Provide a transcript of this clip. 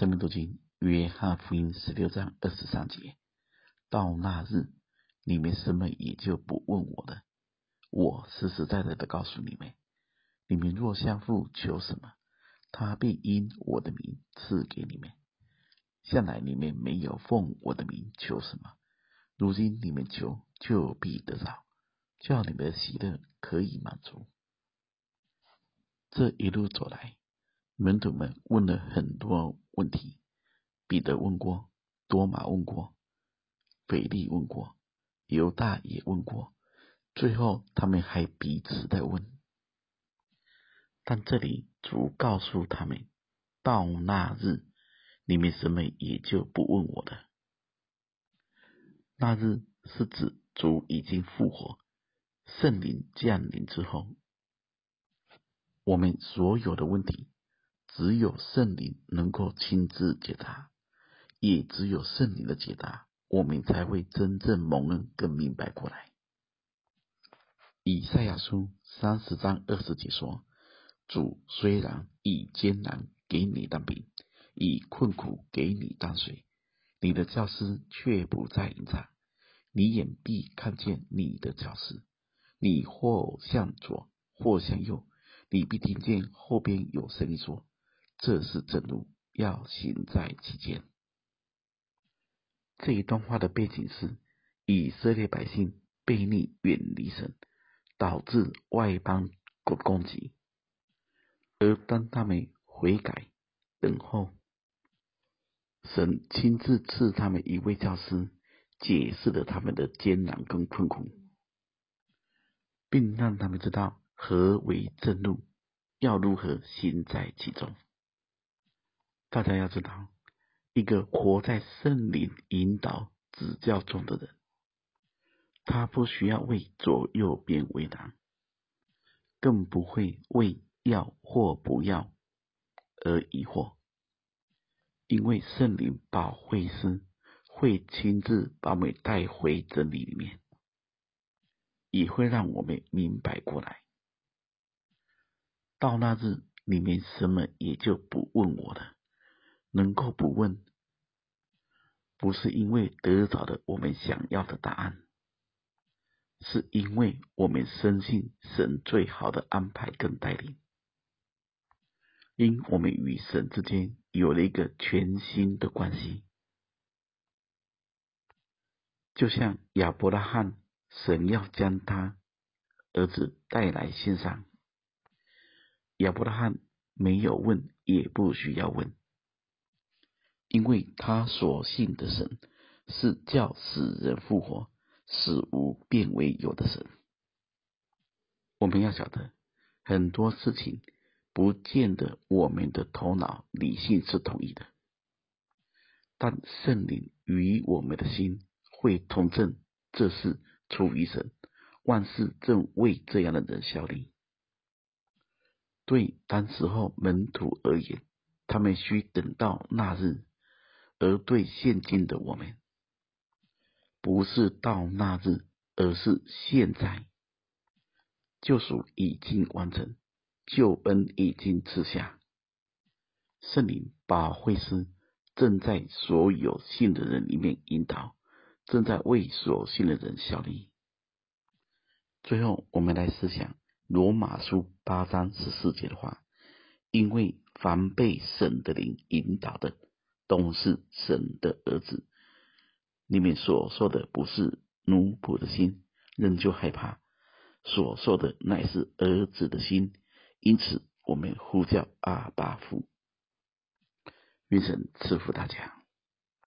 生命读经约翰福音十六章二十三节，到那日，你们什么也就不问我了。我实实在在的告诉你们，你们若向父求什么，他必因我的名赐给你们。向来你们没有奉我的名求什么，如今你们求，就必得着，叫你们的喜乐可以满足。这一路走来，门徒们问了很多问题，彼得问过，多马问过，腓利问过，犹大也问过，最后他们还彼此在问。但这里主告诉他们，到那日，你们什么也就不问我了。那日是指主已经复活，圣灵降临之后，我们所有的问题。只有圣灵能够亲自解答，也只有圣灵的解答，我们才会真正蒙恩，更明白过来。以赛亚书三十章二十节说：“主虽然以艰难给你当饼，以困苦给你当水，你的教师却不再隐藏，你眼必看见你的教师。你或向左，或向右，你必听见后边有声音说。”这是正路，要行在其间。这一段话的背景是以色列百姓背逆远离神，导致外邦国攻击。而当他们悔改、等候，神亲自赐他们一位教师，解释了他们的艰难跟困苦，并让他们知道何为正路，要如何行在其中。大家要知道，一个活在圣灵引导指教中的人，他不需要为左右边为难，更不会为要或不要而疑惑，因为圣灵保惠师会亲自把我们带回真理里面，也会让我们明白过来。到那日，你们什么也就不问我了。能够不问，不是因为得着了我们想要的答案，是因为我们深信神最好的安排跟带领，因我们与神之间有了一个全新的关系，就像亚伯拉罕，神要将他儿子带来献上，亚伯拉罕没有问，也不需要问。因为他所信的神是叫死人复活、使无变为有的神。我们要晓得，很多事情不见得我们的头脑理性是同意的，但圣灵与我们的心会同证，这是出于神，万事正为这样的人效力。对当时候门徒而言，他们需等到那日。而对现今的我们，不是到那日，而是现在。救赎已经完成，救恩已经赐下，圣灵保惠师正在所有信的人里面引导，正在为所信的人效力。最后，我们来思想罗马书八章十四节的话：因为凡被神的灵引导的。都是神的儿子。你们所说的不是奴仆的心，仍旧害怕；所说的乃是儿子的心。因此，我们呼叫阿巴夫。愿神赐福大家。